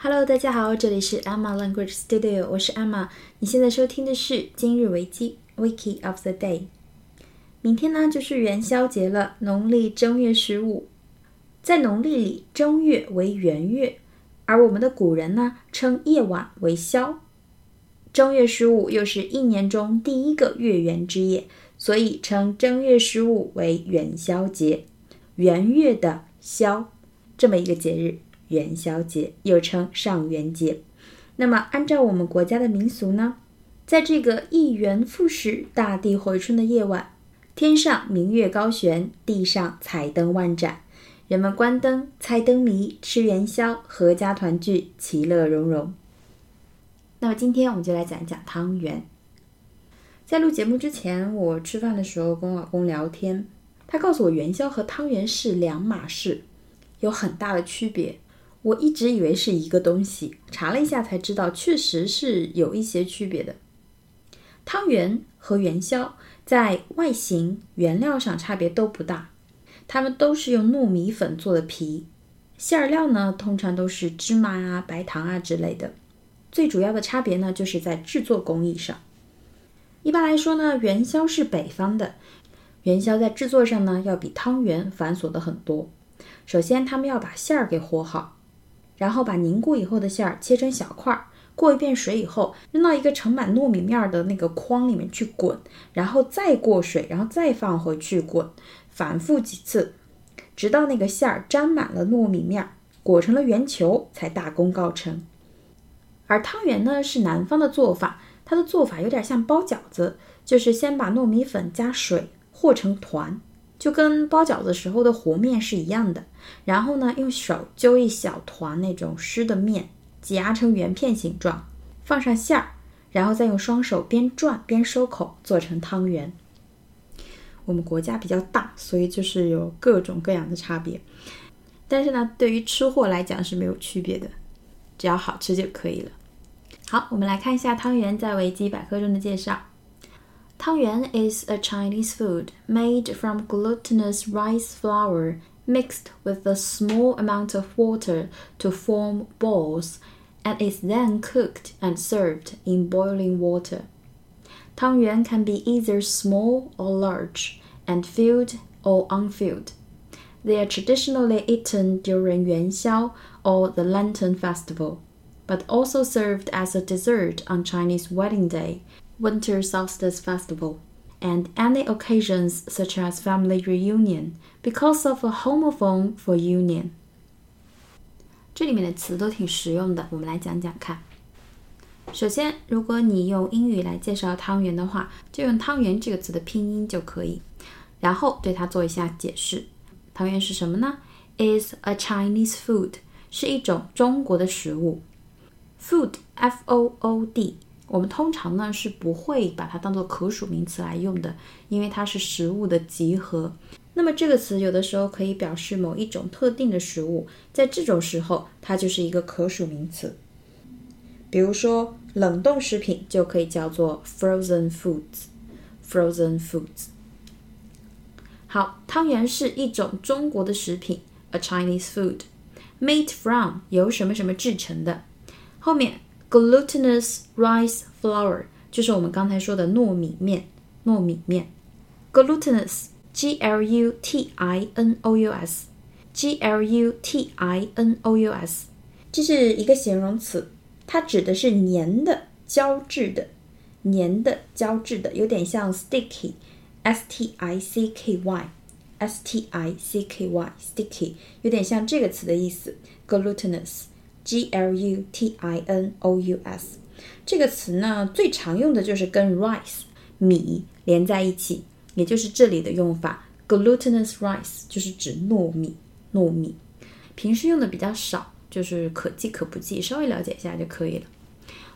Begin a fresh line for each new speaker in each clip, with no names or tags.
Hello，大家好，这里是 Emma Language Studio，我是 Emma。你现在收听的是今日维基 Wiki of the Day。明天呢就是元宵节了，农历正月十五。在农历里，正月为元月，而我们的古人呢称夜晚为宵。正月十五又是一年中第一个月圆之夜，所以称正月十五为元宵节。元月的宵，这么一个节日。元宵节又称上元节。那么，按照我们国家的民俗呢，在这个一元复始、大地回春的夜晚，天上明月高悬，地上彩灯万盏，人们关灯、猜灯谜、吃元宵，阖家团聚，其乐融融。那么，今天我们就来讲一讲汤圆。在录节目之前，我吃饭的时候跟我老公聊天，他告诉我元宵和汤圆是两码事，有很大的区别。我一直以为是一个东西，查了一下才知道，确实是有一些区别的。汤圆和元宵在外形、原料上差别都不大，它们都是用糯米粉做的皮，馅料呢通常都是芝麻啊、白糖啊之类的。最主要的差别呢就是在制作工艺上。一般来说呢，元宵是北方的，元宵在制作上呢要比汤圆繁琐的很多。首先，他们要把馅儿给和好。然后把凝固以后的馅儿切成小块儿，过一遍水以后，扔到一个盛满糯米面的那个筐里面去滚，然后再过水，然后再放回去滚，反复几次，直到那个馅儿沾满了糯米面，裹成了圆球，才大功告成。而汤圆呢，是南方的做法，它的做法有点像包饺子，就是先把糯米粉加水和成团。就跟包饺子时候的和面是一样的，然后呢，用手揪一小团那种湿的面，挤压成圆片形状，放上馅儿，然后再用双手边转边收口，做成汤圆。我们国家比较大，所以就是有各种各样的差别，但是呢，对于吃货来讲是没有区别的，只要好吃就可以了。好，我们来看一下汤圆在维基百科中的介绍。Tangyuan is a Chinese food made from glutinous rice flour mixed with a small amount of water to form balls and is then cooked and served in boiling water. Tangyuan can be either small or large and filled or unfilled. They are traditionally eaten during Yuanxiao or the Lantern Festival, but also served as a dessert on Chinese wedding day Winter Solstice Festival, and any occasions such as family reunion because of a homophone for union。这里面的词都挺实用的，我们来讲讲看。首先，如果你用英语来介绍汤圆的话，就用“汤圆”这个词的拼音就可以，然后对它做一下解释。汤圆是什么呢？Is a Chinese food，是一种中国的食物。Food，F-O-O-D。 我们通常呢是不会把它当做可数名词来用的，因为它是食物的集合。那么这个词有的时候可以表示某一种特定的食物，在这种时候它就是一个可数名词。比如说冷冻食品就可以叫做 frozen foods，frozen foods。好，汤圆是一种中国的食品，a Chinese food，made from 由什么什么制成的，后面。Glutinous rice flour 就是我们刚才说的糯米面，糯米面。Glutinous，G L U T I N O U S，G L U T I N O U S，这是一个形容词，它指的是粘的、胶质的、粘的、胶质的，有点像 sticky，S T I C K Y，S T I C K Y，sticky，有点像这个词的意思。Glutinous。G L U T I N O U S 这个词呢，最常用的就是跟 rice 米连在一起，也就是这里的用法。Glutinous rice 就是指糯米，糯米。平时用的比较少，就是可记可不记，稍微了解一下就可以了。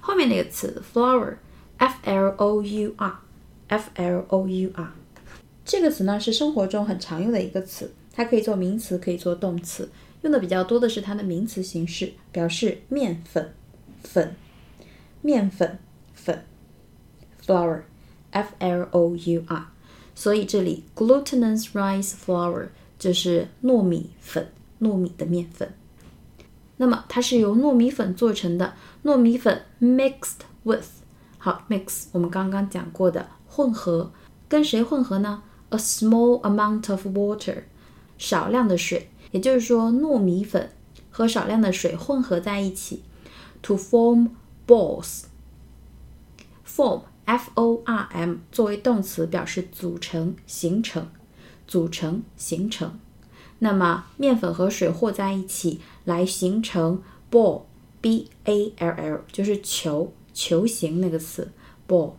后面那个词 flour，F L O U R，F L O U R 这个词呢是生活中很常用的一个词，它可以做名词，可以做动词。用的比较多的是它的名词形式，表示面粉、粉、面粉、粉，flour，f l o u r。所以这里 glutinous rice flour 就是糯米粉，糯米的面粉。那么它是由糯米粉做成的，糯米粉 mixed with，好 mix 我们刚刚讲过的混合，跟谁混合呢？A small amount of water，少量的水，也就是说糯米粉和少量的水混合在一起，to form balls。form f o r m 作为动词表示组成、形成、组成、形成。那么面粉和水和在一起来形成 ball b a l l 就是球球形那个词 ball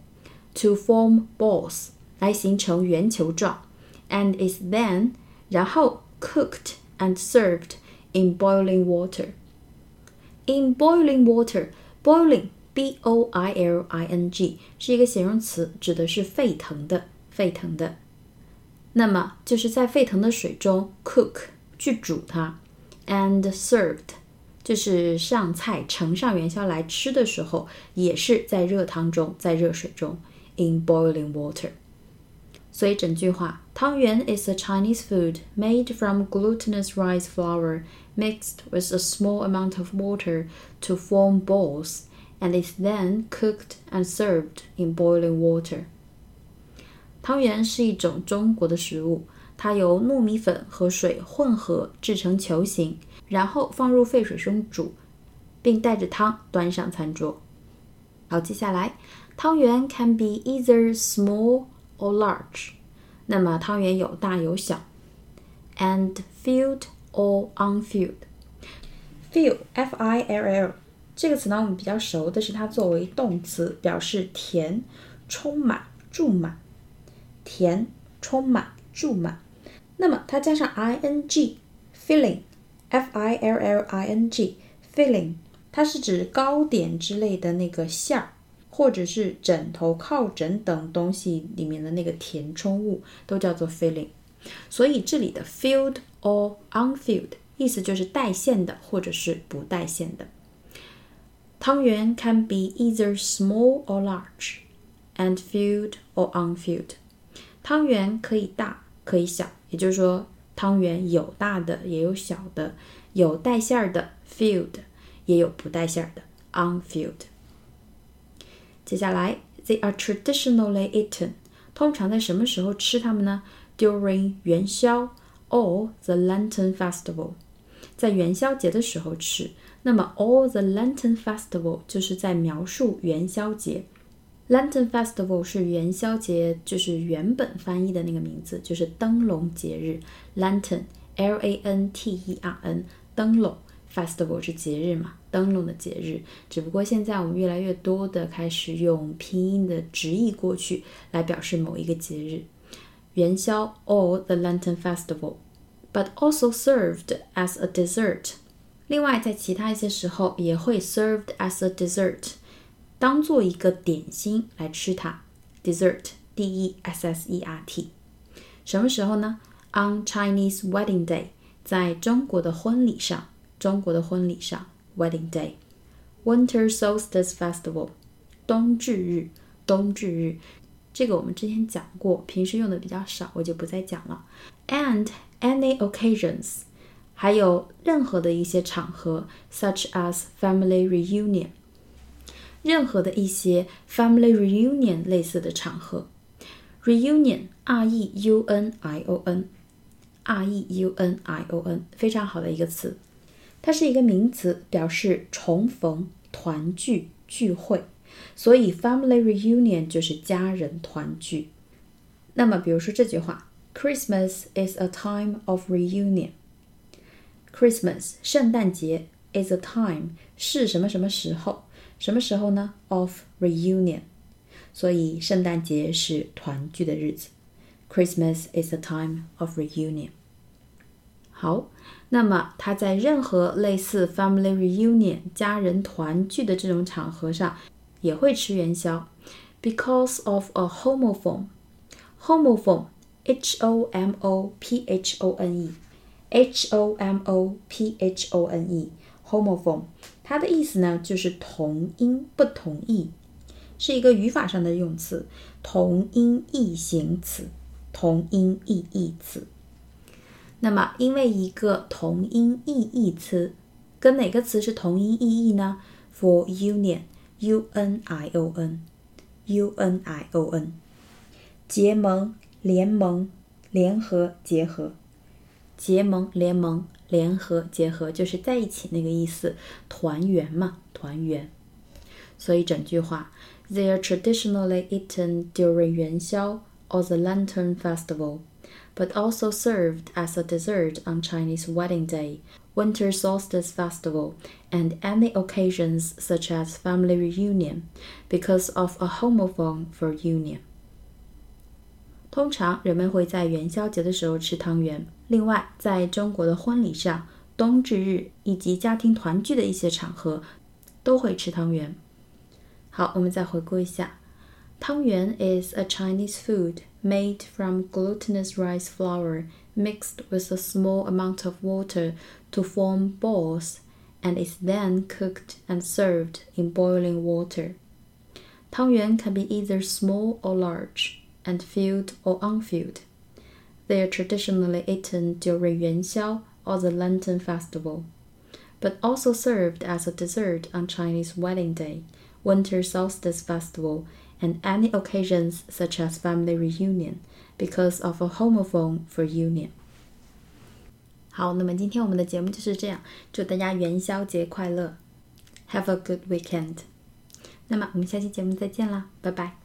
to form balls 来形成圆球状，and is then 然后 cooked and served in boiling water. In boiling water, boiling b o i l i n g 是一个形容词，指的是沸腾的，沸腾的。那么就是在沸腾的水中 cook 去煮它，and served 就是上菜盛上元宵来吃的时候，也是在热汤中，在热水中，in boiling water。 所以整句话，汤圆 is a Chinese food made from glutinous rice flour mixed with a small amount of water to form balls, and is then cooked and served in boiling water. 汤圆是一种中国的食物，它由糯米粉和水混合制成球形，然后放入沸水中煮，并带着汤端上餐桌。好，接下来，汤圆 can be either small or large。那么汤圆有大有小，and filled or unfilled。fill f i l l 这个词呢，我们比较熟的是它作为动词，表示填、充满、注满。填、充满、注满。那么它加上 i n g，filling，f i l l i n g，filling，它是指糕点之类的那个馅儿，或者是枕头、靠枕等东西里面的那个填充物，都叫做 filling。所以这里的 filled or unfilled 意思就是带馅的或者是不带馅的。汤圆 can be either small or large, and filled or unfilled. 汤圆可以大，可以小，也就是说，汤圆有大的，也有小的，有带馅儿的 filled，也有不带馅儿的 unfilled。接下来，they are traditionally eaten，通常在什么时候吃它们呢？During 元宵 or the Lantern Festival，在元宵节的时候吃。那么，all the Lantern Festival 就是在描述元宵节。Lantern Festival 是元宵节，就是原本翻译的那个名字，就是灯笼节日。Lantern，L A N T E R N，灯笼。Festival 是节日嘛，灯笼的节日。只不过现在我们越来越多的开始用拼音的直译过去来表示某一个节日。元宵，or the Lantern Festival，but also served as a dessert。另外，在其他一些时候也会 served as a dessert。当做一个点心来吃它，dessert，d e s s e r t，什么时候呢？On Chinese wedding day，在中国的婚礼上，中国的婚礼上 ，wedding day。Winter solstice festival，冬至日，冬至日，这个我们之前讲过，平时用的比较少，我就不再讲了。And any occasions，还有任何的一些场合，such as family reunion。任何的一些 family reunion 类似的场合，reunion，r e u n i o n，r e u n i o n，非常好的一个词， 它是一个名词，表示重逢、团聚、聚会，所以 family reunion 就是家人团聚。那么，比如说这句话，Christmas is a time of reunion。Christmas，圣诞节 is a time 是什么什么时候？什么时候呢？Of reunion，所以圣诞节是团聚的日子。Christmas is a time of reunion。好，那么他在任何类似 family reunion 家人团聚的这种场合上，也会吃元宵，because of a homophone。homophone，h o m o p h o n e，h o m o p h o n e，homophone。它的意思呢，就是同音不同义，是一个语法上的用词，同音异形词，同音异义词。那么，因为一个同音异义词 跟哪个词是同音异义呢？For union，U N I O N，U N I O N，结盟、联盟、联合、结合，结盟、联盟、联合、结合，就是在一起那个意思，团圆嘛，团圆。所以整句话，They are traditionally eaten during 元宵 or the Lantern Festival, but also served as a dessert on Chinese Wedding Day, Winter Solstice Festival, and any occasions such as family reunion, because of a homophone for union. 通常人们会在元宵节的时候吃汤圆。另外，在中国的婚礼上、冬至日以及家庭团聚的一些场合，都会吃汤圆。好，我们再回顾一下， Tangyuan is a Chinese food made from glutinous rice flour mixed with a small amount of water to form balls and is then cooked and served in boiling water. Tangyuan can be either small or large, and filled or unfilled. They are traditionally eaten during Yuanxiao or the Lantern Festival, but also served as a dessert on Chinese Wedding Day, Winter Solstice Festival, and any occasions such as family reunion, because of a homophone for union. 好，那么今天我们的节目就是这样，祝大家元宵节快乐，Have a good weekend。那么我们下期节目再见啦，拜拜。